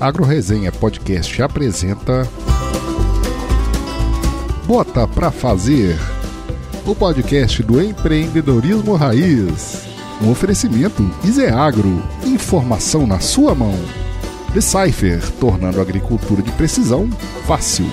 AgroResenha Podcast apresenta Bota pra Fazer, o podcast do empreendedorismo raiz. Um oferecimento Iseagro, informação na sua mão. Decipher, tornando a agricultura de precisão fácil.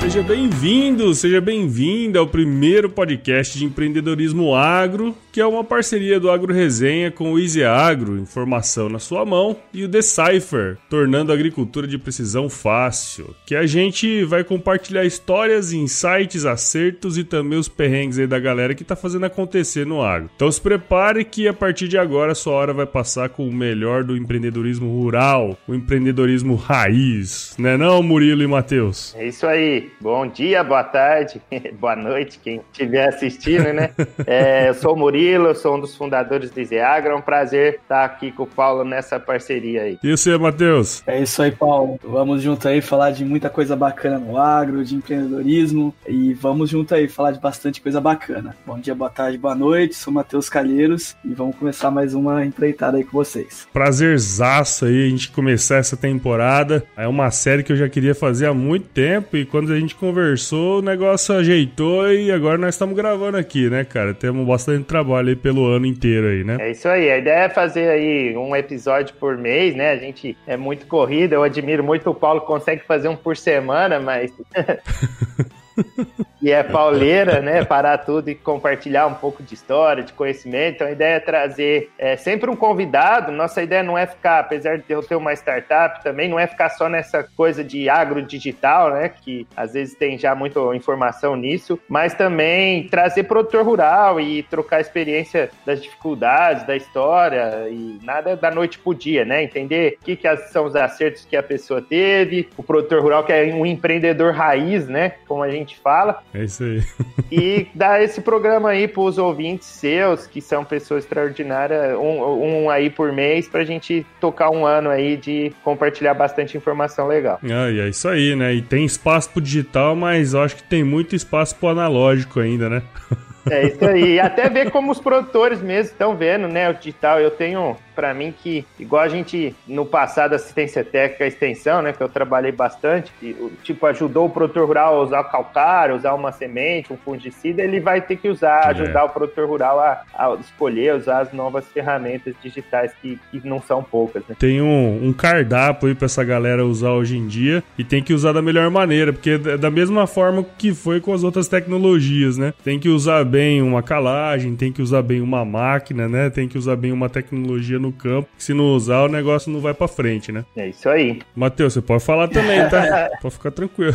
Seja bem-vindo, seja bem-vinda ao primeiro podcast de empreendedorismo agro, que é uma parceria do Agro Resenha com o Easy Agro, informação na sua mão, e o Decipher, tornando a agricultura de precisão fácil, que a gente vai compartilhar histórias, insights, acertos e também os perrengues aí da galera que tá fazendo acontecer no agro. Então se prepare que a partir de agora a sua hora vai passar com o melhor do empreendedorismo rural, o empreendedorismo raiz, né não, Murilo e Matheus? É isso aí. Bom dia, boa tarde, boa noite, quem estiver assistindo, né? É, eu sou o Murilo, eu sou um dos fundadores do Iseagra. É um prazer estar aqui com o Paulo nessa parceria aí. E você, Matheus? É isso aí, Paulo. Vamos junto aí falar de muita coisa bacana no agro, de empreendedorismo e vamos junto aí falar de bastante coisa bacana. Bom dia, boa tarde, boa noite. Sou Matheus Calheiros e vamos começar mais uma empreitada aí com vocês. Prazerzaço aí a gente começar essa temporada. É uma série que eu já queria fazer há muito tempo e quando a gente conversou, o negócio ajeitou e agora nós estamos gravando aqui, né, cara? Temos bastante trabalho aí pelo ano inteiro aí, né? É isso aí. A ideia é fazer aí um episódio por mês, né? A gente é muito corrida. Eu admiro muito o Paulo consegue fazer um por semana, mas. e é pauleira, né? Parar tudo e compartilhar um pouco de história, de conhecimento. Então a ideia é trazer é, sempre um convidado. Nossa ideia não é ficar, apesar de eu ter uma startup também, não é ficar só nessa coisa de agro digital, né? Que às vezes tem já muita informação nisso, mas também trazer produtor rural e trocar experiência das dificuldades, da história e nada da noite pro dia, né? Entender o que, que são os acertos que a pessoa teve, o produtor rural que é um empreendedor raiz, né? Como a gente fala. É isso aí. e dar esse programa aí para os ouvintes seus, que são pessoas extraordinárias, um, um aí por mês, para a gente tocar um ano aí de compartilhar bastante informação legal. Ah, e é isso aí, né? E tem espaço pro digital, mas eu acho que tem muito espaço pro analógico ainda, né? É isso aí. E até ver como os produtores mesmo estão vendo, né? O digital. Eu tenho, para mim, que, igual a gente no passado, assistência técnica extensão, né? Que eu trabalhei bastante, e, tipo, ajudou o produtor rural a usar calcário, usar uma semente, um fungicida, ele vai ter que usar, ajudar é. o produtor rural a, a, escolher, usar as novas ferramentas digitais que, que não são poucas, né? Tem um, um cardápio aí pra essa galera usar hoje em dia e tem que usar da melhor maneira, porque é da mesma forma que foi com as outras tecnologias, né? Tem que usar bem bem uma calagem, tem que usar bem uma máquina, né? Tem que usar bem uma tecnologia no campo. Se não usar, o negócio não vai para frente, né? É isso aí. Matheus, você pode falar também, tá? pode ficar tranquilo.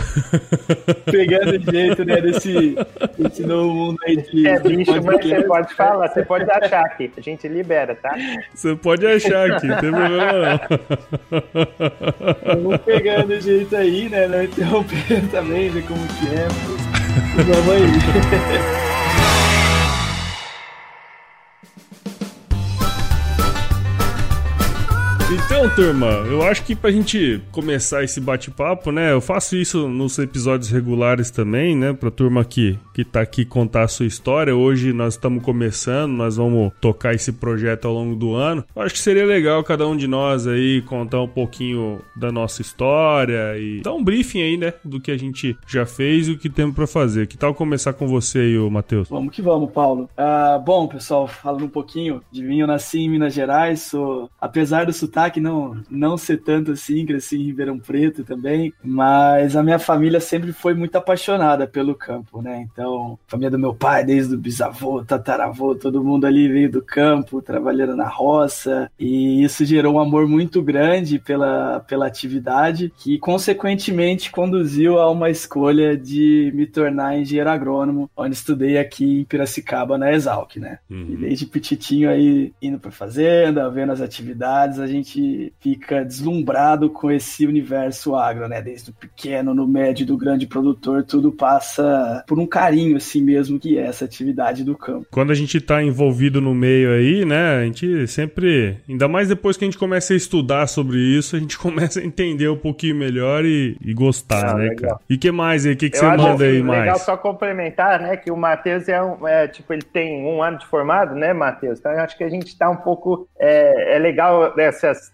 Pegando jeito, né, desse, desse novo mundo aí de... É bicho, mas você pode falar, você pode achar aqui. A gente libera, tá? Você pode achar aqui, não tem problema não. Vamos pegando jeito aí, né? Não interromper também, ver como que é. Vamos aí. Então, turma, eu acho que pra gente começar esse bate-papo, né? Eu faço isso nos episódios regulares também, né? Pra turma que, que tá aqui contar a sua história. Hoje nós estamos começando, nós vamos tocar esse projeto ao longo do ano. Eu acho que seria legal cada um de nós aí contar um pouquinho da nossa história e dar um briefing aí, né? Do que a gente já fez e o que temos pra fazer. Que tal começar com você aí, Matheus? Vamos que vamos, Paulo. Uh, bom, pessoal, falando um pouquinho de mim, eu nasci em Minas Gerais, sou, apesar do sotaque sotaque não, não ser tanto assim, cresci em Ribeirão Preto também, mas a minha família sempre foi muito apaixonada pelo campo, né? Então, a família do meu pai, desde o bisavô, tataravô, todo mundo ali veio do campo, trabalhando na roça, e isso gerou um amor muito grande pela, pela atividade, que consequentemente conduziu a uma escolha de me tornar engenheiro agrônomo, onde estudei aqui em Piracicaba, na Exalc, né? Uhum. E desde petitinho aí, indo para fazenda, vendo as atividades, a gente gente fica deslumbrado com esse universo agro, né? Desde o pequeno, no médio, do grande produtor, tudo passa por um carinho assim mesmo que é essa atividade do campo. Quando a gente está envolvido no meio aí, né? A gente sempre, ainda mais depois que a gente começa a estudar sobre isso, a gente começa a entender um pouquinho melhor e, e gostar, ah, né, legal. cara? E que mais aí? O que, que você manda aí mais? Legal só complementar, né? Que o Matheus é, um, é, tipo, ele tem um ano de formado, né, Matheus? Então eu acho que a gente está um pouco. É, é legal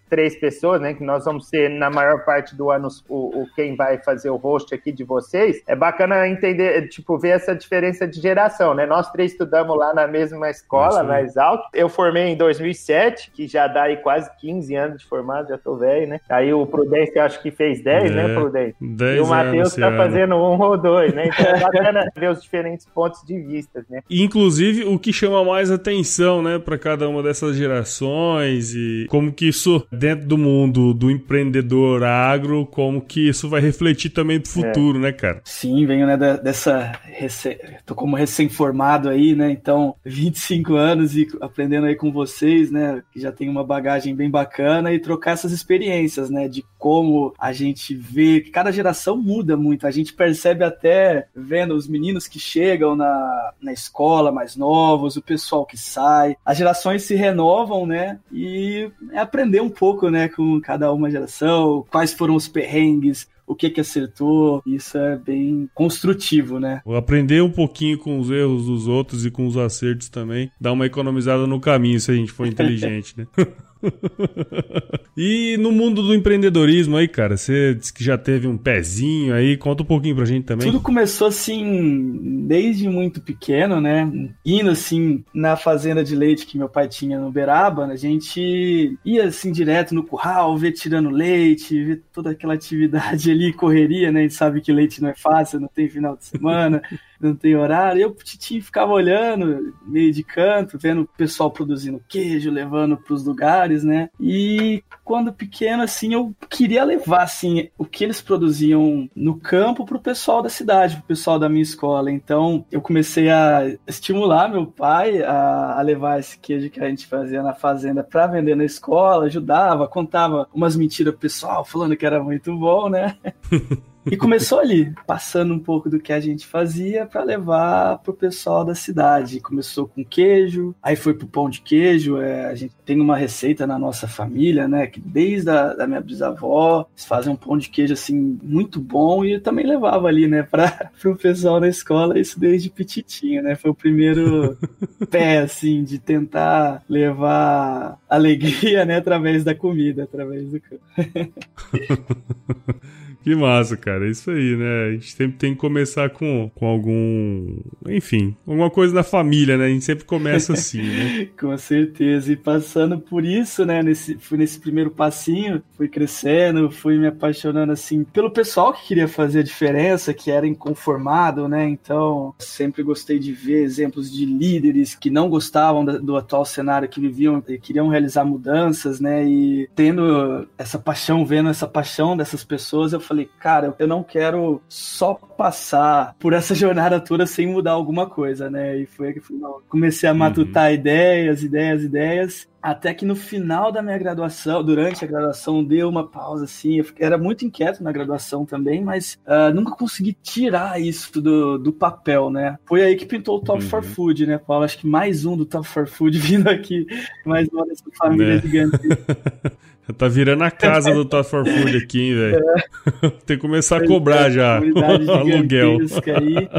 três pessoas, né? Que nós vamos ser, na maior parte do ano, o, o, quem vai fazer o host aqui de vocês. É bacana entender, tipo, ver essa diferença de geração, né? Nós três estudamos lá na mesma escola, na Exalc. Eu formei em 2007, que já dá aí quase 15 anos de formado, já tô velho, né? Aí o Prudência acho que fez 10, né, é, né, Prudência? 10 e o Matheus tá ano. fazendo um ou dois, né? Então é bacana ver os diferentes pontos de vista, né? Inclusive, o que chama mais atenção, né, para cada uma dessas gerações e como que isso dentro do mundo do empreendedor agro, como que isso vai refletir também pro futuro, é. né, cara? Sim, venho, né, dessa... Rece... Tô como recém-formado aí, né, então 25 anos e aprendendo aí com vocês, né, que já tem uma bagagem bem bacana e trocar essas experiências, né, de como a gente vê que cada geração muda muito, a gente percebe até vendo os meninos que chegam na, na escola mais novos, o pessoal que sai, as gerações se renovam, né, e é aprender um pouco pouco, né, com cada uma geração, quais foram os perrengues, o que que acertou, isso é bem construtivo, né? Aprender um pouquinho com os erros dos outros e com os acertos também, dá uma economizada no caminho se a gente for inteligente, né? e no mundo do empreendedorismo aí, cara, você disse que já teve um pezinho aí, conta um pouquinho pra gente também. Tudo começou assim, desde muito pequeno, né? Indo assim na fazenda de leite que meu pai tinha no Beraba, a gente ia assim direto no curral, ver tirando leite, ver toda aquela atividade ali, correria, né? A gente sabe que leite não é fácil, não tem final de semana. Não tem horário. Eu, Titi, ficava olhando, meio de canto, vendo o pessoal produzindo queijo, levando para os lugares, né? E quando pequeno, assim, eu queria levar, assim, o que eles produziam no campo para o pessoal da cidade, para o pessoal da minha escola. Então, eu comecei a estimular meu pai a, a levar esse queijo que a gente fazia na fazenda para vender na escola, ajudava, contava umas mentiras pro pessoal, falando que era muito bom, né? E começou ali, passando um pouco do que a gente fazia para levar pro pessoal da cidade. Começou com queijo, aí foi pro pão de queijo. É, a gente tem uma receita na nossa família, né? Que desde a da minha bisavó, eles fazem um pão de queijo assim muito bom e eu também levava ali, né, para pro pessoal da escola, isso desde petitinho, né? Foi o primeiro pé assim de tentar levar alegria, né, através da comida, através do. Que massa, cara. É isso aí, né? A gente sempre tem que começar com, com algum. Enfim, alguma coisa na família, né? A gente sempre começa assim, né? com certeza. E passando por isso, né? Nesse, fui nesse primeiro passinho, fui crescendo, fui me apaixonando, assim, pelo pessoal que queria fazer a diferença, que era inconformado, né? Então, sempre gostei de ver exemplos de líderes que não gostavam do atual cenário que viviam, e queriam realizar mudanças, né? E tendo essa paixão, vendo essa paixão dessas pessoas, eu falei, falei, cara, eu não quero só passar por essa jornada toda sem mudar alguma coisa, né? E foi aí que comecei a matutar uhum. ideias, ideias, ideias. Até que no final da minha graduação, durante a graduação, deu uma pausa assim. Eu era muito inquieto na graduação também, mas uh, nunca consegui tirar isso do, do papel, né? Foi aí que pintou o Top uhum. for Food, né, Paulo? Acho que mais um do Top for Food vindo aqui, mais uma dessa família né? gigante. Tá virando a casa do Top for Food aqui, hein, velho? É. Tem que começar a cobrar já. Aluguel. Aí.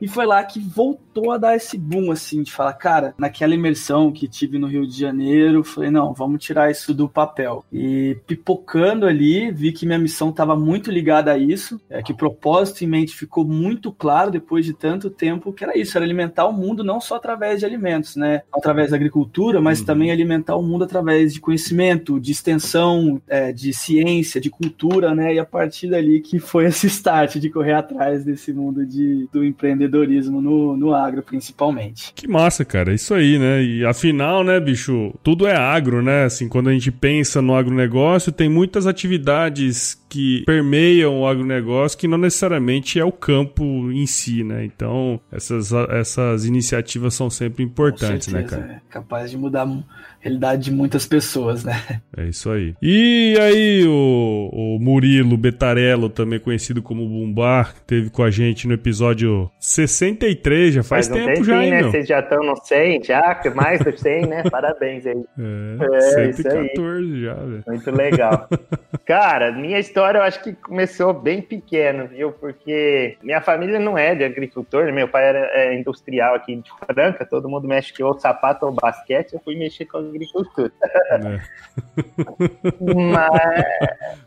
E foi lá que voltou a dar esse boom, assim, de falar, cara, naquela imersão que tive no Rio de Janeiro, falei, não, vamos tirar isso do papel. E pipocando ali, vi que minha missão estava muito ligada a isso, é, que o propósito em mente ficou muito claro depois de tanto tempo, que era isso, era alimentar o mundo não só através de alimentos, né? Através da agricultura, mas uhum. também alimentar o mundo através de conhecimento, de extensão é, de ciência, de cultura, né? E a partir dali que foi esse start de correr atrás desse mundo de, do empreendedorismo no, no agro, principalmente. Que massa, cara. Isso aí, né? E afinal, né, bicho, tudo é agro, né? Assim, quando a gente pensa no agronegócio, tem muitas atividades que permeiam o agronegócio que não necessariamente é o campo em si, né? Então, essas, essas iniciativas são sempre importantes, né, cara? É capaz de mudar realidade de muitas pessoas, né? É isso aí. E aí, o, o Murilo Betarello, também conhecido como Bumbar, teve com a gente no episódio 63, já faz, faz um tempo tempinho, já, hein, né? Vocês já estão no 100, já, mais do 100, né? Parabéns aí. É, é 114 já, velho. Muito legal. Cara, minha história eu acho que começou bem pequeno, viu? Porque minha família não é de agricultor, né? meu pai era é, industrial aqui de Franca, todo mundo mexe que ou sapato ou basquete, eu fui mexer com agricultura. É. Mas...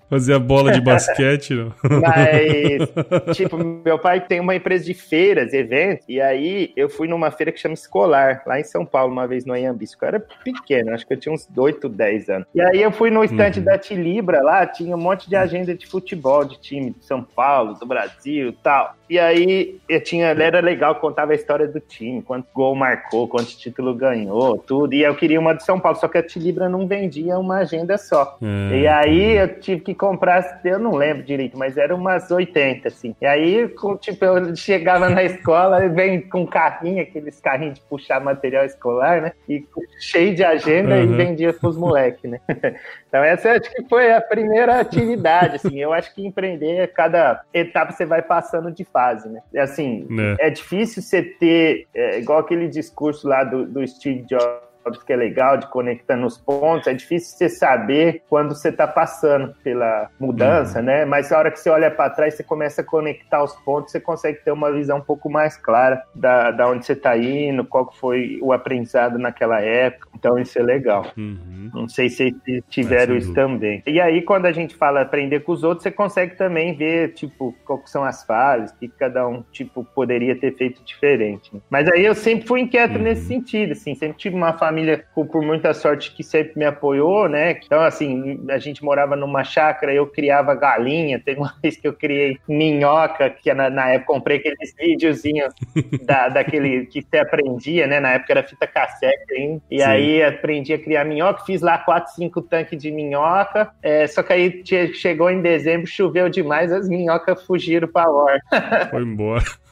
Fazia bola de basquete, não? Mas, tipo, meu pai tem uma empresa de feiras, eventos, e aí eu fui numa feira que chama Escolar, lá em São Paulo, uma vez no Anhambisco. Eu era pequeno, acho que eu tinha uns 8, 10 anos. E aí eu fui no estande uhum. da Tilibra lá, tinha um monte de agenda de futebol, de time de São Paulo, do Brasil e tal. E aí eu tinha, era legal, contava a história do time, quanto gol marcou, quantos títulos ganhou, tudo. E eu queria uma de São Paulo, só que a Tilibra não vendia uma agenda só. É, e aí eu tive que comprar, eu não lembro direito, mas era umas 80, assim. E aí, tipo, eu chegava na escola vem com um carrinho, aqueles carrinhos de puxar material escolar, né? E cheio de agenda uhum. e vendia pros moleques, né? Então essa acho que foi a primeira atividade, assim. Eu acho que empreender, cada etapa você vai passando de fase, né? Assim, é, é difícil você ter, é, igual aquele discurso lá do, do Steve Jobs, que é legal de conectar nos pontos, é difícil você saber quando você está passando pela mudança, uhum. né? Mas a hora que você olha para trás, você começa a conectar os pontos, você consegue ter uma visão um pouco mais clara da, da onde você está indo, qual foi o aprendizado naquela época. Então isso é legal. Uhum. Não sei se tiveram isso também. E aí, quando a gente fala aprender com os outros, você consegue também ver, tipo, quais são as fases, que cada um, tipo, poderia ter feito diferente. Mas aí eu sempre fui inquieto uhum. nesse sentido, assim, sempre tive uma família família, por muita sorte, que sempre me apoiou, né? Então, assim, a gente morava numa chácara, eu criava galinha. Teve uma vez que eu criei minhoca, que na, na época comprei aqueles videozinhos da, daquele que você aprendia, né? Na época era fita cassete, hein? E Sim. aí aprendi a criar minhoca, fiz lá quatro, cinco tanques de minhoca. É, só que aí chegou em dezembro, choveu demais, as minhocas fugiram pra horta. Foi embora.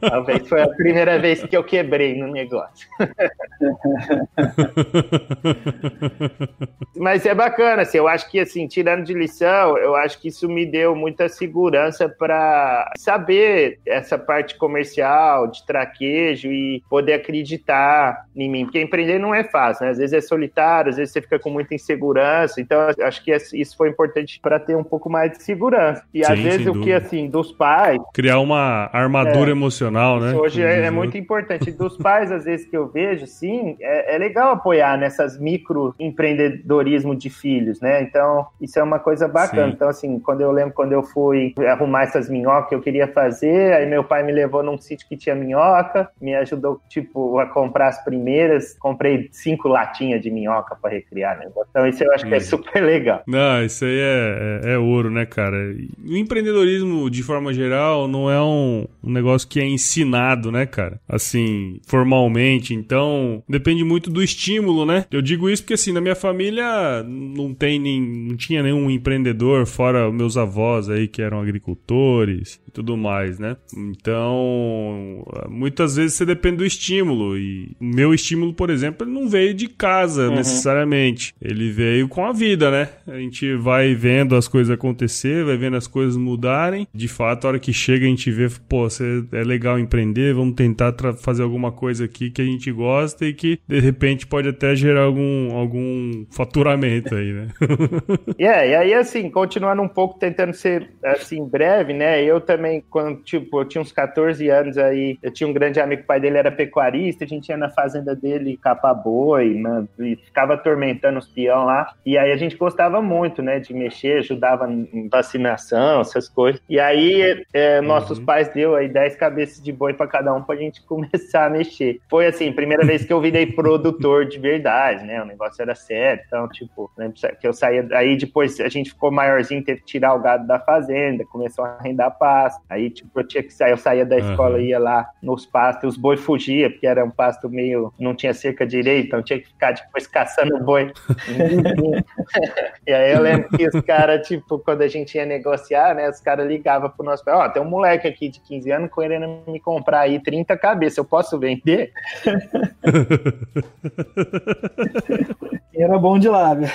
Talvez foi a primeira vez que eu quebrei no negócio. Mas é bacana, assim, eu acho que assim, tirando de lição, eu acho que isso me deu muita segurança para saber essa parte comercial, de traquejo e poder acreditar em mim, porque empreender não é fácil, né? Às vezes é solitário, às vezes você fica com muita insegurança, então acho que isso foi importante para ter um pouco mais de segurança. E Sim, às vezes o dúvida. que assim, dos pais, criar uma armadura é, emocional, né? Hoje é, é, muito importante. Dos pais, às vezes que eu vejo, sim, é, é legal apoiar nessas micro empreendedorismo de filhos, né? Então, isso é uma coisa bacana. Sim. Então, assim, quando eu lembro quando eu fui arrumar essas minhocas que eu queria fazer, aí meu pai me levou num sítio que tinha minhoca, me ajudou, tipo, a comprar as primeiras, comprei cinco latinhas de minhoca para recriar, né? Então, isso eu acho que é super legal. Não, isso aí é, é, é ouro, né, cara? O empreendedorismo, de forma geral, não é um, um negócio que é ensinado, né, cara? Assim, formalmente. Então, depende muito do estímulo, né? Eu digo isso porque, assim, na minha família não tem nem, não tinha nenhum empreendedor, fora meus avós aí que eram agricultores e tudo mais, né? Então, muitas vezes você depende do estímulo. E o meu estímulo, por exemplo, ele não veio de casa uhum. necessariamente. Ele veio com a vida, né? A gente vai vendo as coisas acontecer, vai vendo as coisas mudarem. De fato, a hora que chega a gente vê, pô, você é legal empreender, vamos tentar fazer alguma coisa aqui que a gente gosta e que de repente pode até gerar algum, algum faturamento aí, né? yeah, e aí assim, continuando um pouco, tentando ser assim breve, né? Eu também, quando tipo, eu tinha uns 14 anos aí, eu tinha um grande amigo, o pai dele era pecuarista, a gente ia na fazenda dele capar boi, né? E ficava atormentando os peão lá. E aí a gente gostava muito, né, de mexer, ajudava em vacinação, essas coisas. E aí é, nossos uhum. pais deu aí 10 cabeças de boi para cada um pra gente começar a mexer. Foi assim, primeira vez que eu virei produtor de verdade, né? O negócio era sério. Então, tipo, que eu saía. Aí depois a gente ficou maiorzinho, teve que tirar o gado da fazenda, começou a arrendar pasto. Aí, tipo, eu tinha que sair, eu saía da escola, uhum. ia lá nos pastos, os boi fugia, porque era um pasto meio. não tinha cerca direita, então tinha que ficar depois caçando boi. e aí eu lembro que os caras, tipo, quando a gente ia negociar, né? Os caras ligavam pro nosso pai, ó, oh, tem um moleque aqui de 15 anos ligando querendo me comprar aí 30 cabeças. Eu posso vender? Era bom de lábia.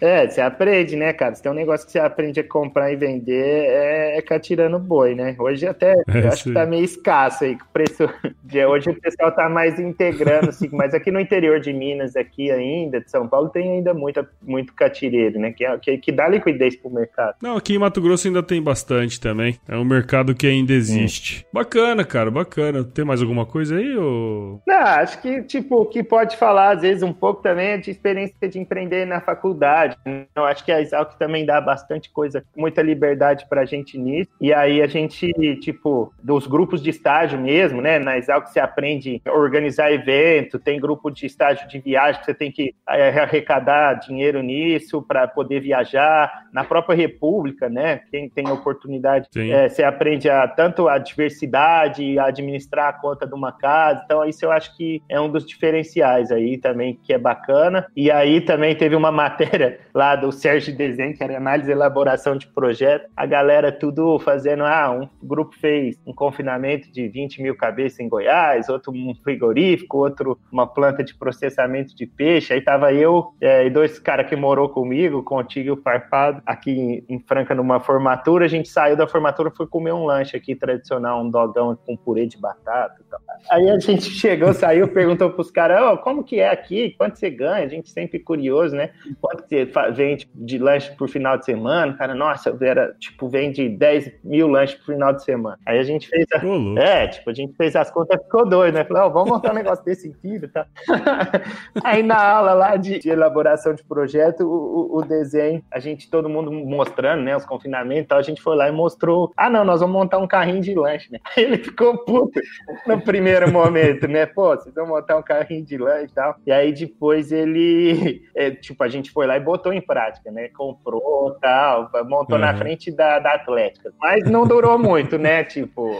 é, você aprende, né, cara? Se tem um negócio que você aprende a comprar e vender, é, é catirando boi, né? Hoje até, é, eu acho sim. que tá meio escasso aí, o preço de hoje o pessoal tá mais integrando, assim, mas aqui no interior de Minas, aqui ainda, de São Paulo, tem ainda muita, muito catireiro, né? Que, é, que, que dá liquidez pro mercado. Não, aqui em Mato Grosso ainda tem bastante também. É um mercado que ainda existe. Hum. Bacana, cara, bacana. Tem mais alguma coisa aí? Ou... Não, acho que, tipo, o que pode falar, às vezes, um pouco também é de experiência de empreender na faculdade. Eu acho que a Exalc também dá bastante coisa, muita liberdade pra gente nisso. E aí a gente, tipo, dos grupos de estágio mesmo, né? Na Exalc você aprende a organizar evento, tem grupo de estágio de viagem que você tem que é, arrecadar dinheiro nisso para poder viajar. Na própria República, né? Quem tem oportunidade, é, você aprende a, tanto a diversidade, a administrar a conta de uma casa. Então, isso eu acho que é um dos diferenciais aí também, que é bacana. E aí também teve uma matéria lá do Sérgio Desenho, que era análise e elaboração de projeto. A galera tudo fazendo, ah, um grupo fez um confinamento de 20 mil cabeças em Goiás, outro um frigorífico, outro uma planta de processamento de peixe. Aí tava eu é, e dois caras que morou comigo, contigo e o Farpado, aqui em, em Franca, numa formatura. A gente saiu da formatura foi comer um lanche aqui tradicional, um dogão com purê de batata e tal. Aí a gente chegou, saiu, perguntou pros caras, oh, como que é aqui? Quanto você ganha? A gente sempre curioso, né? Quanto você vende de lanche por final de semana? Cara, nossa, era, tipo, vende 10 mil lanches por final de semana. Aí a gente fez a... É, tipo, a gente fez as contas ficou doido, né? Falou, oh, vamos montar um negócio desse sentido, tá? Aí na aula lá de, de elaboração de projeto, o, o, o, desenho, a gente, todo mundo mostrando, né, os confinamentos e tal, a gente foi lá e mostrou, ah, não, nós vamos montar um carrinho de lanche, né? Ele ficou puto no primeiro momento, né? Pô, vocês vão montar um carrinho de lanche e tal. E aí depois ele, é, tipo, a gente foi lá e botou em prática, né? Comprou tal, montou uhum. na frente da, da Atlética. Mas não durou muito, né? Tipo,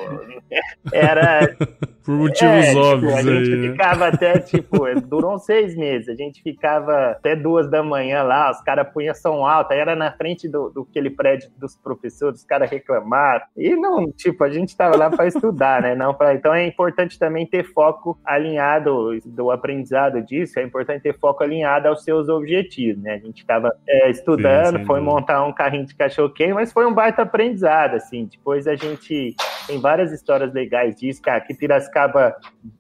era. Por motivos é, óbvios tipo, a aí. gente né? ficava até, tipo, durou seis meses. A gente ficava até duas da manhã lá, os caras punham som alto, aí era na frente do, do aquele prédio dos professores, os caras reclamaram. E não, tipo, a gente tava lá para estudar, né? Não pra... Então é importante também ter foco alinhado do aprendizado disso, é importante ter foco alinhado aos seus objetivos, né? A gente tava é, estudando, sim, foi montar um carrinho de cachorro-quente, mas foi um baita aprendizado, assim. Depois a gente tem várias histórias legais disso, cara, que Piracicaba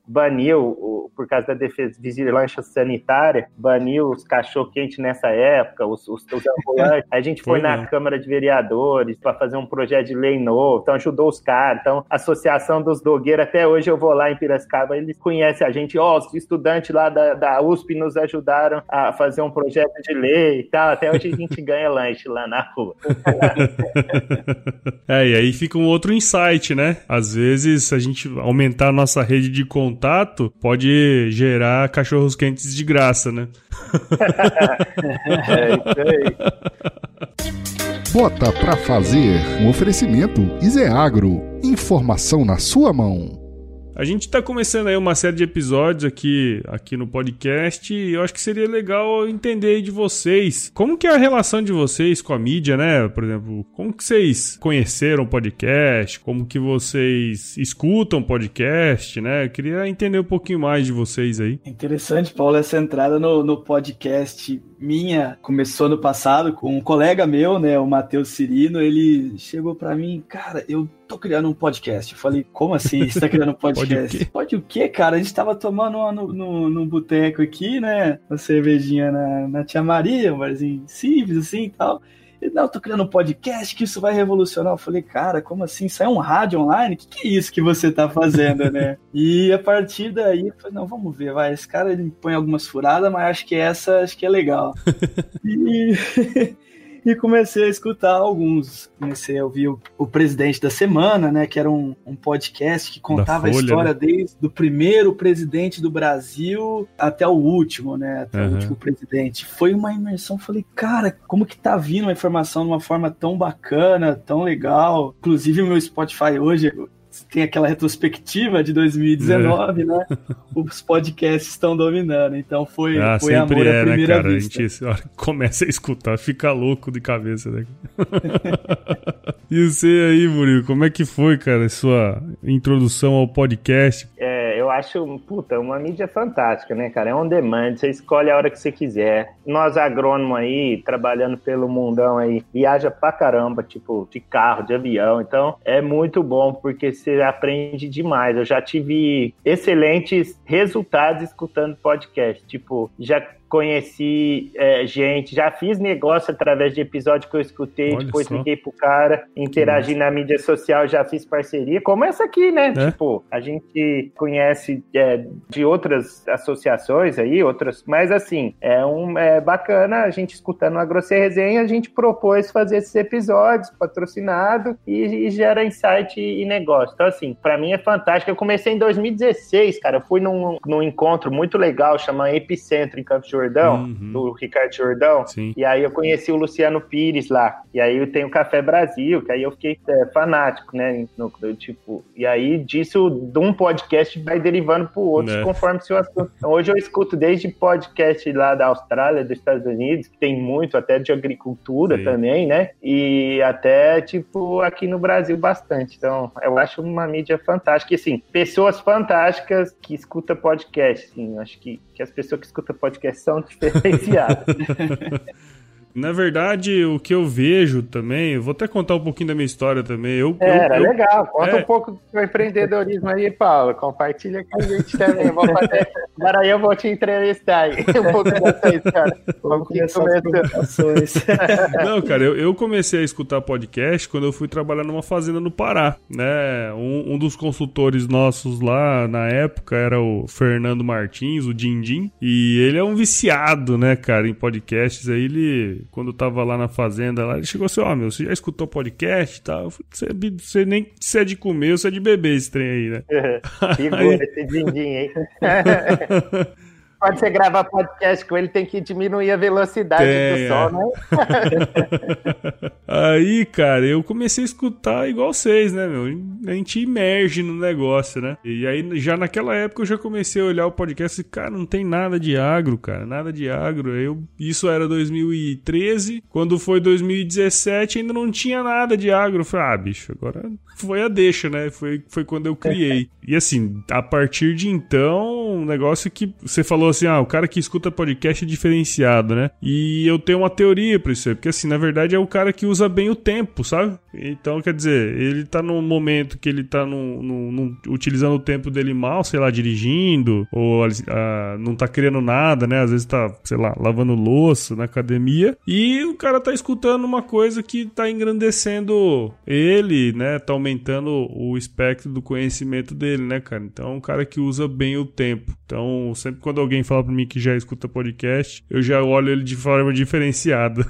baniu, por causa da defesa, vigilância sanitária, baniu os cachorro-quente nessa época, os, os, os ambulantes. A gente foi, na Câmara de Vereadores para fazer um projeto de lei novo, então ajudou os caras. Então, a Associação dos Dogueiros, até hoje eu vou lá em Piracicaba, eles conhecem a gente. Ó, oh, os estudantes lá da, da USP nos ajudaram a fazer um projeto de lei e tal. Até hoje a gente ganha lanche lá na rua. é, e aí fica um outro insight, né? Às vezes, a gente aumentar a nossa rede de contato, pode gerar cachorros quentes de graça, né? é isso aí. Bota pra fazer um oferecimento Iseagro. Informação na sua mão. A gente está começando aí uma série de episódios aqui, aqui no podcast e eu acho que seria legal entender de vocês como que é a relação de vocês com a mídia, né? Por exemplo, como que vocês conheceram o podcast, como que vocês escutam podcast, né? Eu queria entender um pouquinho mais de vocês aí. Interessante, Paulo, essa entrada no, no podcast minha começou no passado com um colega meu, né, o Matheus Cirino, ele chegou para mim, cara, eu tô criando um podcast. Eu falei, como assim você tá criando um podcast? Pode o, Pode o quê, cara? A gente tava tomando uma no, no, no boteco aqui, né, uma cervejinha na, na Tia Maria, um barzinho simples assim e tal. Ele, não, tô criando um podcast que isso vai revolucionar. Eu falei, cara, como assim? Isso é um rádio online? O que, que é isso que você tá fazendo, né? e a partir daí, eu falei, não, vamos ver, vai. Esse cara ele põe algumas furadas, mas acho que essa acho que é legal. e e comecei a escutar alguns. Comecei a ouvir o, o Presidente da Semana, né? Que era um, um podcast que contava a história né? desde o primeiro presidente do Brasil até o último, né? Até uhum. o último presidente. Foi uma imersão. Falei, cara, como que tá vindo a informação de uma forma tão bacana, tão legal. Inclusive, o meu Spotify hoje tem aquela retrospectiva de 2019, é. né? Os podcasts estão dominando. Então foi, ah, foi sempre amor é, à né, primeira cara? vista. A gente a começa a escutar, fica louco de cabeça, né? e você aí, Murilo, como é que foi, cara, sua introdução ao podcast? É, eu acho, puta, uma mídia fantástica, né, cara? É on demand, você escolhe a hora que você quiser. Nós agrônomos aí, trabalhando pelo mundão aí, viaja pra caramba, tipo, de carro, de avião. Então, é muito bom, porque você aprende demais. Eu já tive excelentes resultados escutando podcast. Tipo, já conheci é, gente, já fiz negócio através de episódio que eu escutei, Olha depois só. liguei pro cara, interagi na mídia social, já fiz parceria, como essa aqui, né? É. Tipo, a gente conhece é, de outras associações aí, outras, mas assim, é um é bacana a gente escutando a Grosser Resenha, a gente propôs fazer esses episódios patrocinado e, e gera insight e negócio. Então, assim, pra mim é fantástico. Eu comecei em 2016, cara. Eu fui num, num encontro muito legal, chama Epicentro, em Campos Jordão, Uhum. do Ricardo Jordão. Sim. E aí eu conheci o Luciano Pires lá. E aí eu tenho o Café Brasil, que aí eu fiquei é, fanático, né? No, tipo, e aí disso, de um podcast vai derivando pro outro, Né. conforme seu assunto. Então, hoje eu escuto desde podcast lá da Austrália, dos Estados Unidos, que tem muito, até de agricultura Sim. também, né? E até, tipo, aqui no Brasil bastante. Então, eu acho uma mídia fantástica. E, assim, pessoas fantásticas que escutam podcast, assim. Acho que, que as pessoas que escutam podcast são diferenciadas. Na verdade, o que eu vejo também, eu vou até contar um pouquinho da minha história também. Eu, eu- Era eu- legal. Conta é. um pouco do seu empreendedorismo aí, Paulo. Compartilha com a gente também. Vou fazer... Agora eu vou te entrevistar aí. Um pouco dessa história. Que Começar. Não, cara, eu, eu comecei a escutar podcast quando eu fui trabalhar numa fazenda no Pará, né? Um, um dos consultores nossos lá na época era o Fernando Martins, o Dindim, e ele é um viciado, né, cara, em podcasts. Aí ele, quando eu tava lá na fazenda, lá, ele chegou assim: Ó, meu, você já escutou podcast e tal? Eu falei, você, é você nem se é de comer se é de beber esse trem aí, né? Segura esse din-din, hein? Quando você gravar podcast com ele, tem que diminuir a velocidade Tem, do som, né? Aí, cara, eu comecei a escutar igual vocês, né, meu? A gente imerge no negócio, né? E aí, já naquela época, eu já comecei a olhar o podcast e, cara, não tem nada de agro, cara, nada de agro. Eu, isso era 2013, quando foi 2017, ainda não tinha nada de agro. Eu falei, ah, bicho, agora foi a deixa, né? Foi, foi quando eu criei. E assim, a partir de então, um negócio que você falou assim, ah, o cara que escuta podcast é diferenciado, né? E eu tenho uma teoria pra isso aí, porque assim, na verdade é o cara que usa bem o tempo, sabe? Então, quer dizer, ele tá num momento que ele tá num, num- num- utilizando o tempo dele mal, sei lá, dirigindo, ou ah, não tá criando nada, né? Às vezes tá, sei lá, lavando louça na academia, e o cara tá escutando uma coisa que tá engrandecendo ele, né? Tá aumentando o espectro do conhecimento dele, né, cara? Então, é um cara que usa bem o tempo. Então, sempre quando alguém fala pra mim que já escuta podcast, eu já olho ele de forma diferenciada.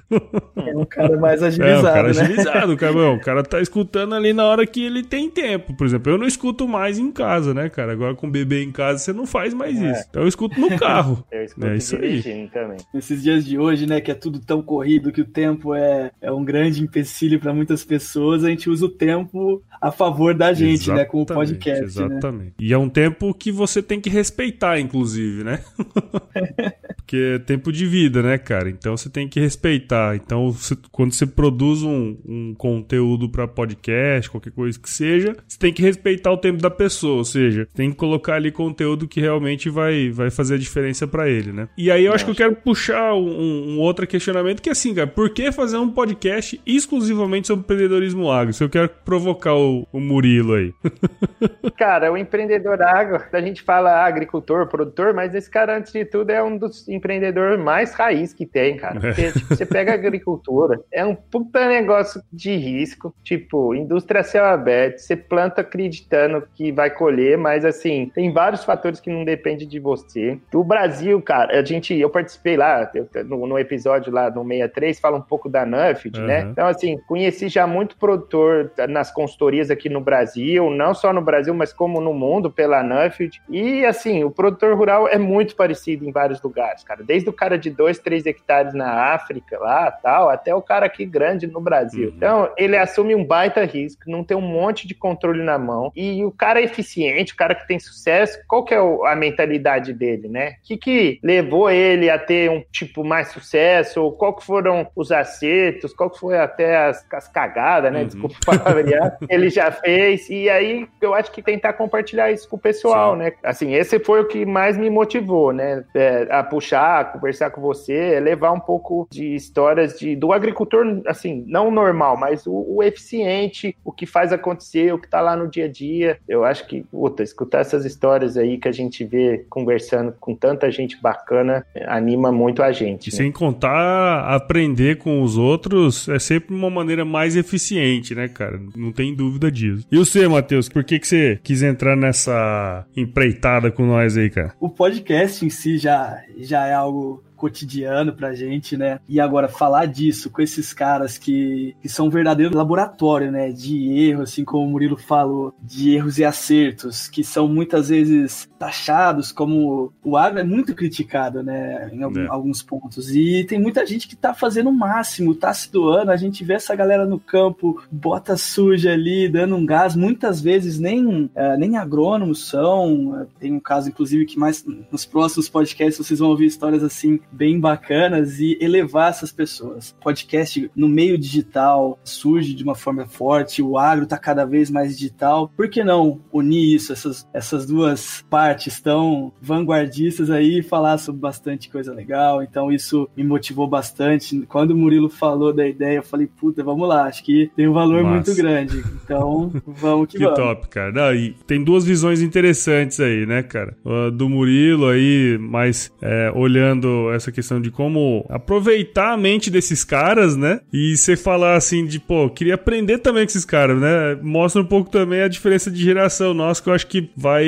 É um cara mais É, agilizado, o cara né? agilizado, o cara, não, o cara tá escutando ali na hora que ele tem tempo. Por exemplo, eu não escuto mais em casa, né, cara? Agora com o bebê em casa você não faz mais É. isso. Então eu escuto no carro. Eu escuto É isso aí. também. Nesses dias de hoje, né, que é tudo tão corrido, que o tempo é, é um grande empecilho para muitas pessoas, a gente usa o tempo a favor da gente, né, com o Exatamente, podcast, né? Exatamente. E é um tempo que você tem que respeitar, inclusive, né? Porque é tempo de vida, né, cara? Então você tem que respeitar. Então, você- quando você produz um, um conteúdo pra podcast, qualquer coisa que seja, você tem que respeitar o tempo da pessoa. Ou seja, tem que colocar ali conteúdo que realmente vai, vai fazer a diferença pra ele, né? E aí eu acho que eu quero puxar um, um outro questionamento que é assim, cara, por que fazer um podcast exclusivamente sobre empreendedorismo agro? Se eu quero provocar o, o Murilo aí. Cara, o empreendedor agro, a gente fala agricultor, produtor, mas esse cara, antes de tudo, é um dos empreendedores mais raiz que tem, cara. Porque, tipo, você pega a agricultura, é um puta negócio de risco, tipo, indústria céu aberto, você planta acreditando que vai colher, mas assim, tem vários fatores que não dependem de você. O Brasil, cara, a gente, eu participei lá, no, no episódio lá no 63, fala um pouco da Nuffield, né? Uhum. Então, assim, conheci já muito produtor nas consultorias aqui no Brasil, não só no Brasil, mas como no mundo, pela Nuffield. E, assim, o produtor rural é muito parecido em vários lugares, cara. Desde o cara de dois, três hectares na África, lá, tal, até o cara aqui grande no Brasil. Uhum. Então, ele assume um baita risco, não tem um monte de controle na mão. E o cara é eficiente, o cara que tem sucesso, qual que é a mentalidade dele, né? O que, que levou ele a ter um tipo mais sucesso? Ou qual que foram os acertos? Qual que foi até as, as cagadas, né? Uhum. Desculpa palavrear. ele já fez. E aí, eu acho que tentar compartilhar isso com o pessoal, Sim. né? Assim, esse foi o que mais me motivou, né? É, a puxar, conversar com você, é levar um pouco de histórias de, do agricultor, assim, não normal, mas o, o eficiente, o que faz acontecer, o que tá lá no dia a dia. Eu acho que, puta, escutar essas histórias aí que a gente vê conversando com tanta gente bacana anima muito a gente. E né? sem contar, aprender com os outros é sempre uma maneira mais eficiente, né, cara? Não tem dúvida disso. E você, Matheus, por que, que você quis entrar nessa empreitada com nós aí, cara? O podcast em si já, já é algo cotidiano pra gente, né? E agora falar disso com esses caras que, que são um verdadeiro laboratório, né? De erro, assim como o Murilo falou, de erros e acertos, que são muitas vezes taxados como o agro é muito criticado, né? Em algum, é. alguns pontos. E tem muita gente que tá fazendo o máximo, tá se doando. A gente vê essa galera no campo, bota suja ali, dando um gás. Muitas vezes nem, é, nem agrônomos são. Tem um caso, inclusive, que mais nos próximos podcasts vocês vão ouvir histórias assim bem bacanas e elevar essas pessoas. Podcast no meio digital surge de uma forma forte, o agro está cada vez mais digital. Por que não unir isso, essas, essas duas partes tão vanguardistas aí e falar sobre bastante coisa legal? Então isso me motivou bastante. Quando o Murilo falou da ideia, eu falei, puta, vamos lá, acho que tem um valor muito grande. Então, vamos que, que vamos. Que top, cara. Não, e tem duas visões interessantes aí, né, cara? Do Murilo aí, mas é, olhando essa questão de como aproveitar a mente desses caras, né? E você falar assim de, pô, queria aprender também com esses caras, né? Mostra um pouco também a diferença de geração nossa, que eu acho que vai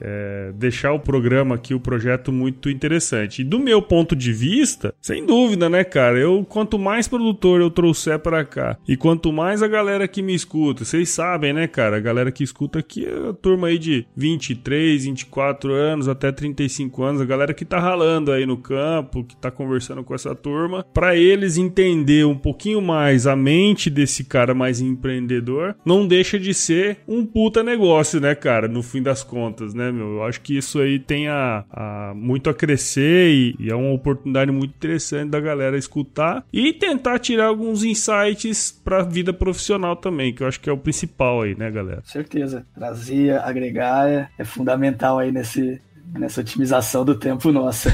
é, deixar o programa aqui, o projeto, muito interessante. E do meu ponto de vista, sem dúvida, né, cara? Eu, quanto mais produtor eu trouxer para cá, e quanto mais a galera que me escuta, vocês sabem, né, cara? A galera que escuta aqui é a turma aí de 23, 24 anos até 35 anos, a galera que tá ralando aí no campo campo, que está conversando com essa turma, para eles entender um pouquinho mais a mente desse cara mais empreendedor, não deixa de ser um puta negócio, né, cara? No fim das contas, né, meu? Eu acho que isso aí tem a, a muito a crescer e, e, é uma oportunidade muito interessante da galera escutar e tentar tirar alguns insights para a vida profissional também, que eu acho que é o principal aí, né, galera? Certeza. Trazer, agregar é, é fundamental aí nesse, nessa otimização do tempo nossa.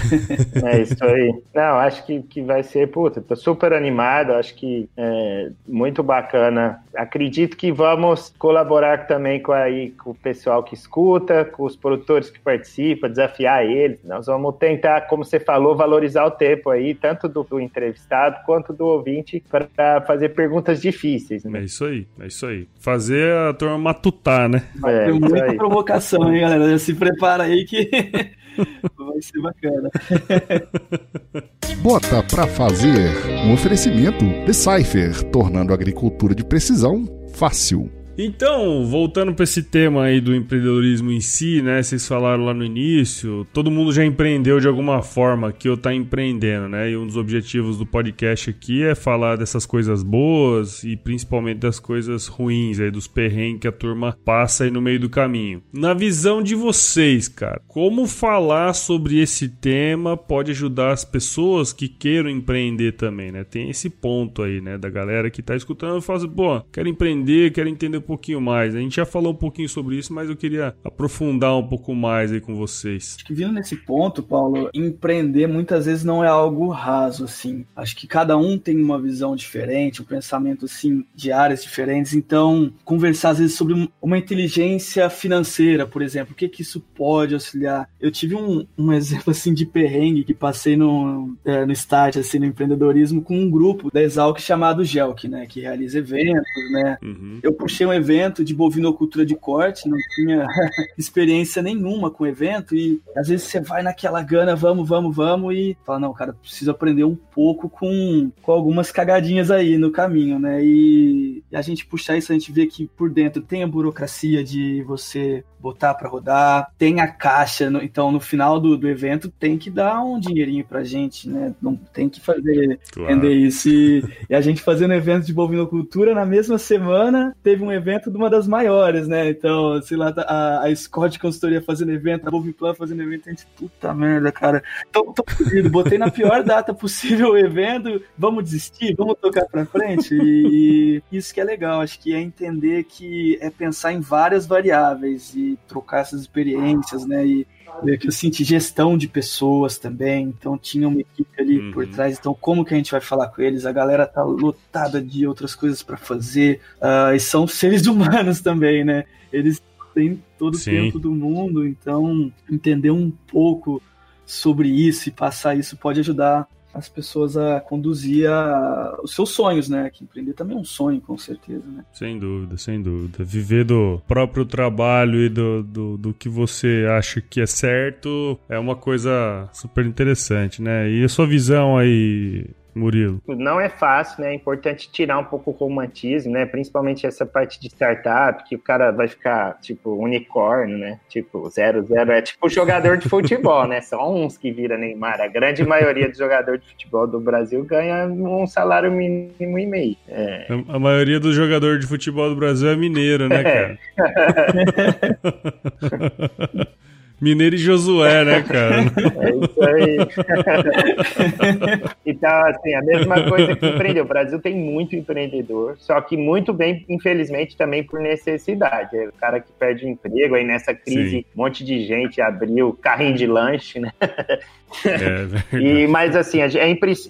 é isso aí. Não, acho que, que vai ser, puta, tô super animado, acho que é muito bacana. Acredito que vamos colaborar também com, aí, com o pessoal que escuta, com os produtores que participam, desafiar eles. Nós vamos tentar, como você falou, valorizar o tempo aí, tanto do, do entrevistado quanto do ouvinte, para fazer perguntas difíceis. Né? É isso aí, é isso aí. Fazer a turma matutar, né? É, Tem muita aí. provocação, hein, galera? Se prepara aí que Vai ser bacana. Bota pra fazer um oferecimento de Cypher, tornando a agricultura de precisão fácil. Então, voltando para esse tema aí do empreendedorismo em si, né? Vocês falaram lá no início, todo mundo já empreendeu de alguma forma que eu tá empreendendo, né? E um dos objetivos do podcast aqui é falar dessas coisas boas e principalmente das coisas ruins aí, dos perrengues que a turma passa aí no meio do caminho. Na visão de vocês, cara, como falar sobre esse tema pode ajudar as pessoas que queiram empreender também, né? Tem esse ponto aí, né? Da galera que tá escutando e fala assim, pô, quero empreender, quero entender pouquinho mais. A gente já falou um pouquinho sobre isso, mas eu queria aprofundar um pouco mais aí com vocês. Acho que vindo nesse ponto, Paulo, empreender muitas vezes não é algo raso, assim. Acho que cada um tem uma visão diferente, um pensamento, assim, de áreas diferentes. Então, conversar às vezes sobre uma inteligência financeira, por exemplo, o que que isso pode auxiliar? Eu tive um, um exemplo, assim, de perrengue que passei no, é, no start, assim, no empreendedorismo com um grupo da Exalc chamado Gelk, né, que realiza eventos, né. Uhum. Eu puxei um evento de bovinocultura de corte, não tinha experiência nenhuma com o evento, e às vezes você vai naquela gana, vamos, vamos, vamos, e fala, não, cara, preciso aprender um pouco com, com algumas cagadinhas aí no caminho, né? E, e a gente puxar isso, a gente vê que por dentro tem a burocracia de você botar para rodar, tem a caixa, no, então no final do, do evento tem que dar um dinheirinho pra gente, né? Não tem que fazer claro. isso. E, e, a gente fazendo evento de bovinocultura, na mesma semana teve um evento de uma das maiores, né? Então, sei lá, a, a Scott Consultoria fazendo evento, a Boviplan fazendo evento, a gente, puta merda, cara. Tô, tô fudido, botei na pior data possível o evento, vamos desistir, vamos tocar pra frente. E, e isso que é legal, acho que é entender que é pensar em várias variáveis e trocar essas experiências, né? E que eu senti gestão de pessoas também, então tinha uma equipe ali uhum. por trás, então como que a gente vai falar com eles? A galera tá lotada de outras coisas para fazer, uh, e são seres humanos também, né? Eles têm todo Sim. o tempo do mundo, então entender um pouco sobre isso e passar isso pode ajudar as pessoas a conduzir a, os seus sonhos, né? Que empreender também é um sonho, com certeza, né? Sem dúvida, sem dúvida. Viver do próprio trabalho e do, do, do que você acha que é certo é uma coisa super interessante, né? E a sua visão aí, Murilo? Não é fácil, né? É importante tirar um pouco o romantismo, né? Principalmente essa parte de startup, que o cara vai ficar, tipo, unicórnio, né? Tipo, zero, zero. É tipo jogador de futebol, né? São uns que vira Neymar. A grande maioria dos jogadores de futebol do Brasil ganha um salário mínimo e meio. É. A, maioria dos jogadores de futebol do Brasil é mineiro, né, cara? É. Mineiro e Josué, né, cara? É isso aí. então, assim, a mesma coisa que empreendeu. O Brasil tem muito empreendedor, só que muito bem, infelizmente, também por necessidade. É o cara que perde o emprego, aí nessa crise, Sim. um monte de gente abriu carrinho de lanche, né? É e, mas assim, é,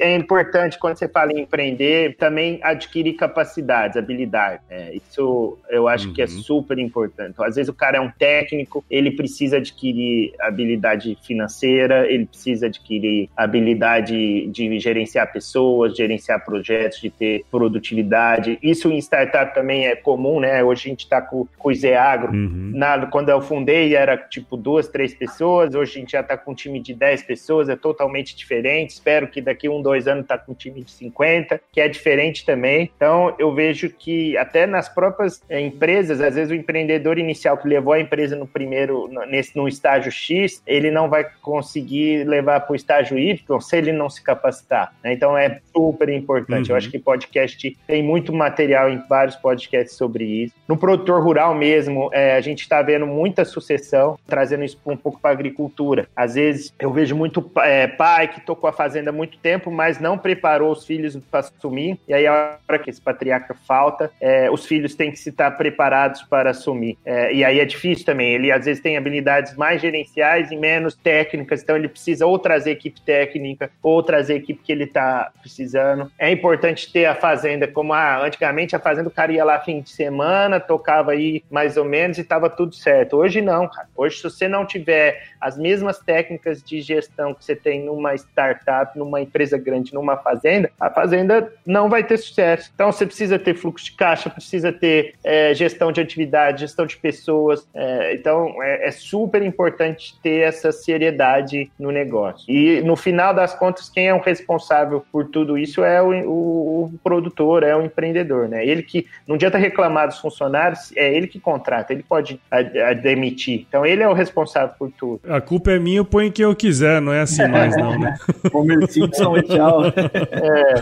é, importante quando você fala em empreender, também adquirir capacidades, habilidades. É, isso eu acho uhum. que é uhum. super importante. Então, às vezes o cara é um técnico, ele precisa adquirir habilidade financeira, ele precisa adquirir habilidade de gerenciar pessoas, gerenciar projetos, de ter produtividade. Isso em startup também é comum, né? Hoje a gente está com, com o Zeagro. Uhum. Na, quando eu fundei era tipo duas, três pessoas, hoje a gente já está com um time de dez pessoas pessoas é totalmente diferente. Espero que daqui um, dois anos tá com um time de 50, que é diferente também. Então, eu vejo que até nas próprias é, empresas, às vezes o empreendedor inicial que levou a empresa no primeiro, nesse, no estágio X, ele não vai conseguir levar para o estágio Y se ele não se capacitar. Né? Então, é super importante. Uhum. Eu acho que podcast tem muito material em vários podcasts sobre isso. No produtor rural mesmo, é, a gente está vendo muita sucessão, trazendo isso um pouco para a agricultura. Às vezes, eu vejo muito é, pai que tocou a fazenda há muito tempo, mas não preparou os filhos para assumir. E aí, a hora que esse patriarca falta, é, os filhos têm que se estar preparados para assumir. É, e aí é difícil também. Ele às vezes tem habilidades mais gerenciais e menos técnicas, então ele precisa ou trazer equipe técnica ou trazer equipe que ele está precisando. É importante ter a fazenda como ah, antigamente a fazenda o cara ia lá fim de semana, tocava aí mais ou menos e estava tudo certo. Hoje não, cara. Hoje, se você não tiver as mesmas técnicas de gestão que você tem numa startup, numa empresa grande, numa fazenda, a fazenda não vai ter sucesso. Então você precisa ter fluxo de caixa, precisa ter é, gestão de atividade, gestão de pessoas. É, então é, é, super importante ter essa seriedade no negócio. E no final das contas, quem é o responsável por tudo isso é o, o, o produtor, é o empreendedor, né? Ele que não adianta reclamar dos funcionários, é ele que contrata, ele pode a, a demitir. Então ele é o responsável por tudo. A culpa é minha, ponho quem eu quiser, não é assim mais, não, né? Homer Simpson e tchau. É.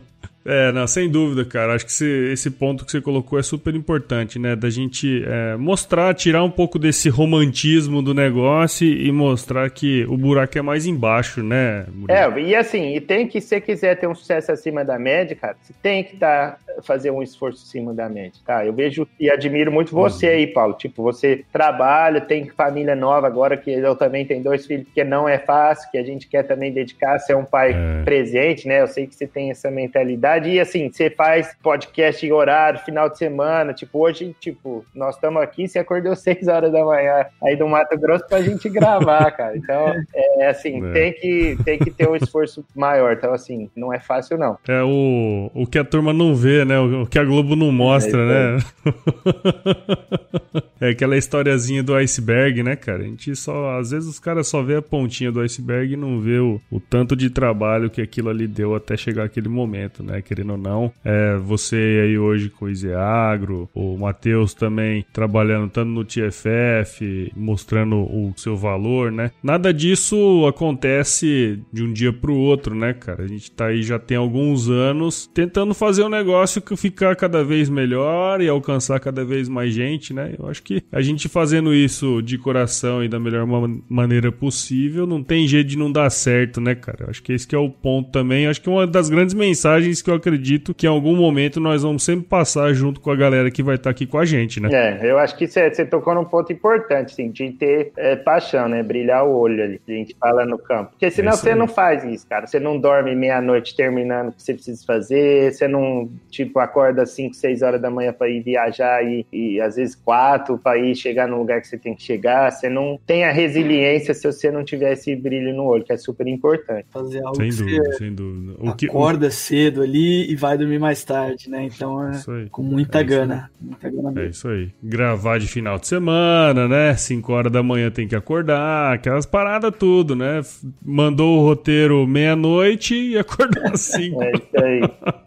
É, não, sem dúvida, cara. Acho que esse, esse, ponto que você colocou é super importante, né? Da gente é, mostrar, tirar um pouco desse romantismo do negócio e mostrar que o buraco é mais embaixo, né? Murilo? É, e assim, e tem que, se quiser ter um sucesso acima da média, cara, você tem que tá, fazer um esforço acima da média, tá? Eu vejo e admiro muito você uhum. aí, Paulo. Tipo, você trabalha, tem família nova agora, que eu também tenho dois filhos, que não é fácil, que a gente quer também dedicar, ser um pai é. presente, né? Eu sei que você tem essa mentalidade verdade, e assim, você faz podcast em horário, final de semana, tipo, hoje, tipo, nós estamos aqui, você acordou 6 horas da manhã aí do Mato Grosso pra gente gravar, cara. Então, é, é assim, é. Tem, que, tem que ter um esforço maior. Então, assim, não é fácil, não. É o, o que a turma não vê, né? O, o que a Globo não mostra, é, né? é aquela historiazinha do iceberg, né, cara? A gente só. Às vezes os caras só vê a pontinha do iceberg e não vê o, o tanto de trabalho que aquilo ali deu até chegar aquele momento, né? Querendo ou não. É, você aí hoje com o Iseagro, o Matheus também trabalhando tanto no TFF, mostrando o seu valor, né? Nada disso acontece de um dia pro outro, né, cara? A gente tá aí já tem alguns anos tentando fazer um negócio que ficar cada vez melhor e alcançar cada vez mais gente, né? Eu acho que a gente fazendo isso de coração e da melhor maneira possível, não tem jeito de não dar certo, né, cara? Eu acho que esse que é o ponto também. Eu acho que uma das grandes mensagens que eu acredito que em algum momento nós vamos sempre passar junto com a galera que vai estar tá aqui com a gente, né? É, eu acho que você, tocou num ponto importante, assim, de ter é, paixão, né? Brilhar o olho ali, a gente fala no campo. Porque senão é você não faz isso, cara. Você não dorme meia-noite terminando o que você precisa fazer, você não, tipo, acorda 5, 6 horas da manhã para ir viajar e, e às vezes 4 para ir chegar no lugar que você tem que chegar. Você não tem a resiliência se você não tiver esse brilho no olho, que é super importante. Fazer algo sem dúvida, sem dúvida. O que, acorda o... cedo ali e vai dormir mais tarde, né? Então é com muita é gana. Muita gana mesmo. É isso aí. Gravar de final de semana, né? 5 horas da manhã tem que acordar, aquelas paradas tudo, né? Mandou o roteiro meia-noite e acordou às 5. é isso aí.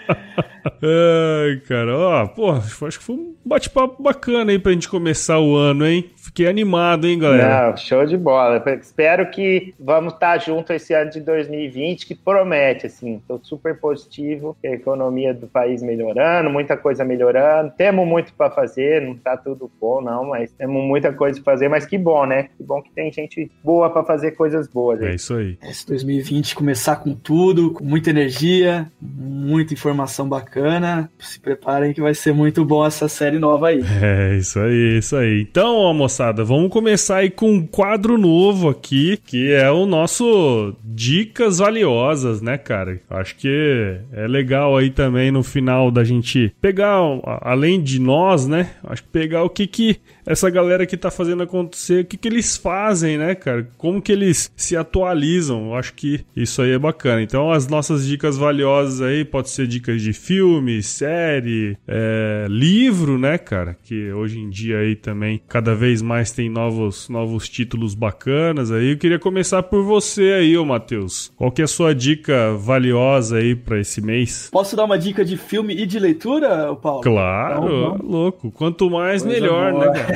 Ai, cara, ó, pô, acho que foi um bate-papo bacana aí pra gente começar o ano, hein? Fiquei animado, hein, galera? Não, show de bola. Espero que vamos estar junto esse ano de 2020, que promete, assim, tô super positivo, a economia do país melhorando, muita coisa melhorando, temos muito para fazer, não tá tudo bom, não, mas temos muita coisa para fazer, mas que bom, né? Que bom que tem gente boa para fazer coisas boas. Aí. É isso aí. Esse 2020 começar com tudo, com muita energia, muita informação bacana. Se preparem que vai ser muito bom essa série nova aí. É, isso aí, isso aí. Então, moçada, vamos começar aí com um quadro novo aqui, que é o nosso Dicas Valiosas, né, cara? Acho que é legal aí também no final da gente pegar, além de nós, né? Acho que pegar o que que essa galera que tá fazendo acontecer, o que, que eles fazem, né, cara? Como que eles se atualizam? Eu acho que isso aí é bacana. Então, as nossas dicas valiosas aí, pode ser dicas de filme, série, é, livro, né, cara? Que hoje em dia aí também, cada vez mais tem novos, novos títulos bacanas aí. Eu queria começar por você aí, ô Matheus. Qual que é a sua dica valiosa aí para esse mês? Posso dar uma dica de filme e de leitura, Paulo? Claro, então, louco. Quanto mais, Coisa melhor, boa. né, cara?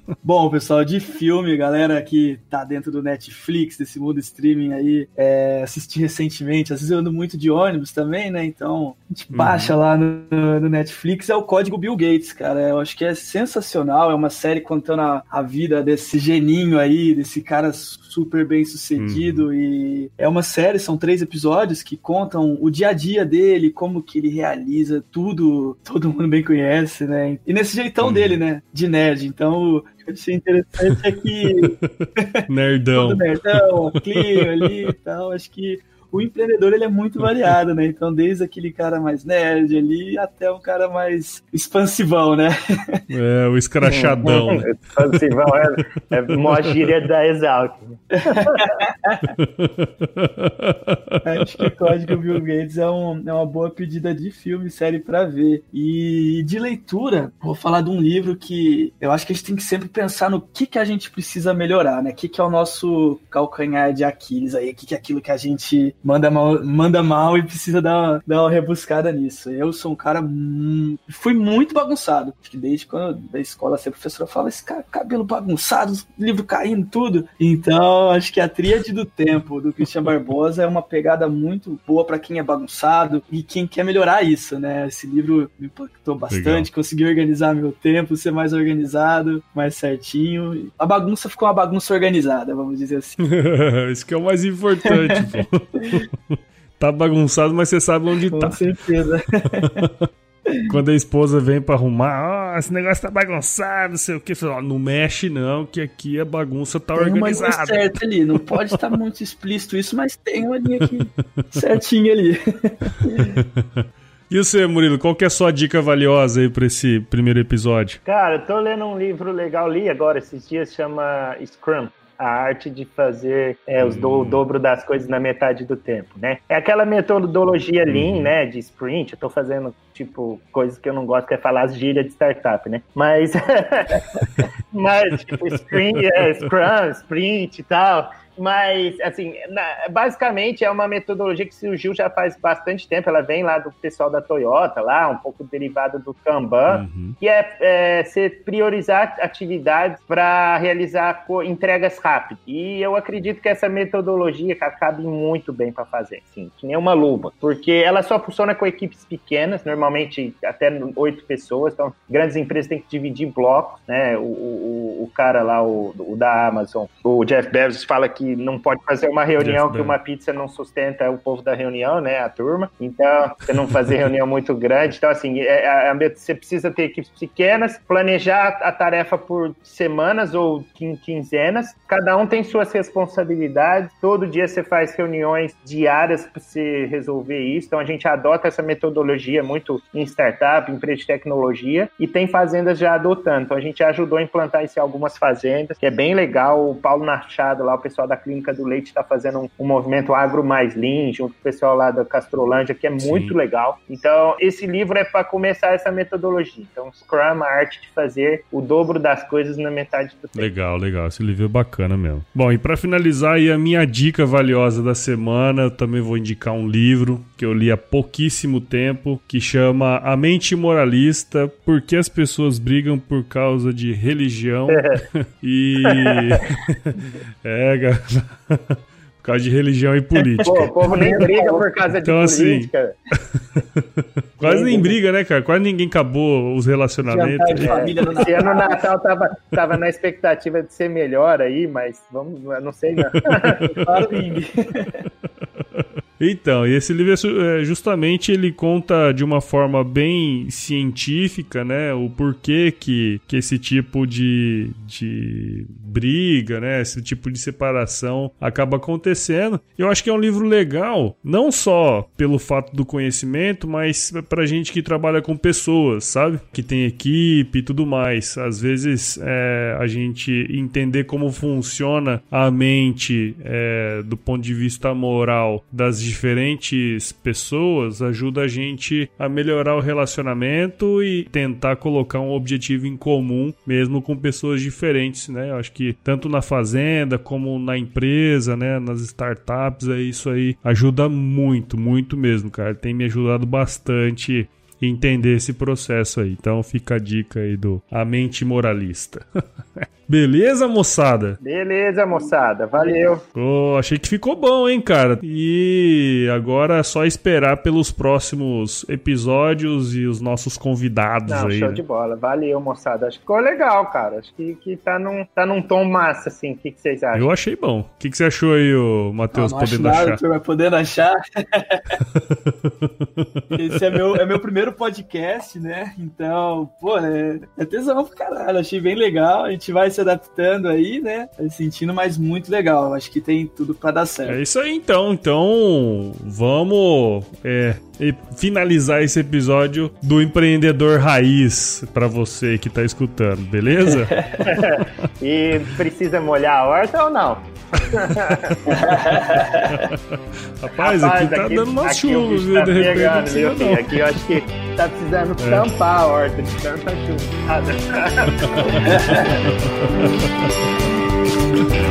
Bom, pessoal, de filme, galera que tá dentro do Netflix, desse mundo streaming aí, é, assisti recentemente, às vezes eu ando muito de ônibus também, né? Então, a gente baixa uhum. lá no, no, Netflix, é o Código Bill Gates, cara. Eu acho que é sensacional, é uma série contando a, a vida desse geninho aí, desse cara super bem sucedido uhum. e é uma série, são três episódios que contam o dia a dia dele, como que ele realiza tudo, todo mundo bem conhece, né? E nesse jeitão uhum. dele, né? De nerd. Então, eu achei interessante é que. Nerdão. nerdão, clima ali e tal. Acho que o empreendedor ele é muito variado, né? Então, desde aquele cara mais nerd ali até um cara mais expansivão, né? É, o escrachadão. né? expansivão é, é mó gíria da Exalc. Acho que o Código Bill Gates é, um, é uma boa pedida de filme, série para ver. E de leitura, vou falar de um livro que eu acho que a gente tem que sempre pensar no que, que a gente precisa melhorar, né? O que, que é o nosso calcanhar de Aquiles aí, o que, que é aquilo que a gente manda mal, manda mal e precisa dar uma, dar uma rebuscada nisso. Eu sou um cara. fui muito bagunçado. Acho que desde quando da escola, a professora fala: esse cara, cabelo bagunçado, livro caindo, tudo. Então, acho que a Tríade do Tempo, do Christian Barbosa, é uma pegada muito boa para quem é bagunçado e quem quer melhorar isso, né? Esse livro me impactou bastante, Legal. consegui organizar meu tempo, ser mais organizado, mais certinho. A bagunça ficou uma bagunça organizada, vamos dizer assim. isso que é o mais importante, pô. tá bagunçado, mas você sabe onde Com tá. Com certeza. Quando a esposa vem para arrumar, oh, esse negócio tá bagunçado, não sei o que. Fala, não mexe não, que aqui a bagunça tá tem organizada. Tem uma certa ali, não pode estar muito explícito isso, mas tem uma linha aqui certinha ali. E você, Murilo, qual que é a sua dica valiosa aí para esse primeiro episódio? Cara, eu tô lendo um livro legal, li agora esses dias, chama Scrum a arte de fazer é, os do, o dobro das coisas na metade do tempo, né? É aquela metodologia Lean, uhum. né, de sprint. Eu tô fazendo tipo coisas que eu não gosto que é falar as gírias de startup, né? Mas mas tipo sprint, é, Scrum, sprint e tal. Mas, assim, na, basicamente é uma metodologia que surgiu já faz bastante tempo. Ela vem lá do pessoal da Toyota, lá, um pouco derivada do Kanban, uhum. que é, é priorizar atividades para realizar entregas rápidas. E eu acredito que essa metodologia cabe muito bem para fazer, sim, que nem uma luva, porque ela só funciona com equipes pequenas, normalmente até oito pessoas. Então, grandes empresas têm que dividir blocos, né? O, o, o cara lá, o, o da Amazon, o Jeff Bezos, fala que que não pode fazer uma reunião que uma pizza não sustenta o povo da reunião, né? A turma. Então, você não fazer reunião muito grande. Então, assim, é, é, você precisa ter equipes pequenas, planejar a tarefa por semanas ou quinzenas. Cada um tem suas responsabilidades. Todo dia você faz reuniões diárias para você resolver isso. Então, a gente adota essa metodologia muito em startup, empresa de tecnologia, e tem fazendas já adotando. Então, a gente ajudou a implantar isso em algumas fazendas, que é bem legal. O Paulo Nachado, lá, o pessoal da Clínica do Leite está fazendo um, um, movimento agro mais lean, junto com o pessoal lá da Castrolândia, que é muito Sim. legal. Então, esse livro é para começar essa metodologia. Então, Scrum, a arte de fazer o dobro das coisas na metade do tempo. Legal, legal. Esse livro é bacana mesmo. Bom, e para finalizar aí a minha dica valiosa da semana, eu também vou indicar um livro que eu li há pouquíssimo tempo, que chama A Mente Moralista, Por que as pessoas brigam por causa de religião. e é, por causa de religião e política. Pô, o povo nem briga por causa de então, assim, política. Assim, quase nem briga, né, cara? Quase ninguém acabou os relacionamentos. É, esse ano o Natal tava, tava na expectativa de ser melhor aí, mas vamos, não sei não. Então, e esse livro é, é justamente ele conta de uma forma bem científica, né, o porquê que, que esse tipo de, de briga, né, esse tipo de separação acaba acontecendo. Eu acho que é um livro legal, não só pelo fato do conhecimento, mas pra gente que trabalha com pessoas, sabe? Que tem equipe e tudo mais. Às vezes é, a gente entender como funciona a mente é, do ponto de vista moral das diferentes pessoas ajuda a gente a melhorar o relacionamento e tentar colocar um objetivo em comum, mesmo com pessoas diferentes, né? Eu acho que tanto na fazenda como na empresa, né? Nas startups, é isso aí ajuda muito, muito mesmo, cara. Tem me ajudado bastante entender esse processo aí. Então fica a dica aí do A Mente Moralista. Beleza, moçada? Beleza, moçada. Valeu. Oh, achei que ficou bom, hein, cara? E agora é só esperar pelos próximos episódios e os nossos convidados Não, aí. Show né? de bola. Valeu, moçada. Acho que ficou legal, cara. Acho que, que tá, num, tá num tom massa, assim. O que, que vocês acham? Eu achei bom. O que, que você achou aí, Matheus, podendo nada, achar? Vai podendo achar. Esse é meu, é meu primeiro podcast, né? Então, pô, é, é tesão pro caralho. Achei bem legal. A gente vai se adaptando aí, né? Sentindo, mas muito legal. Acho que tem tudo para dar certo. É isso aí, então. Então, vamos é, finalizar esse episódio do empreendedor raiz para você que tá escutando, beleza? e precisa molhar a horta ou não? Rapaz, Rapaz, aqui tá aqui, dando uma chuva, viu? Tá de repente. Pegando, viu, aqui eu acho que tá precisando é. tampar a horta de tanta chuva.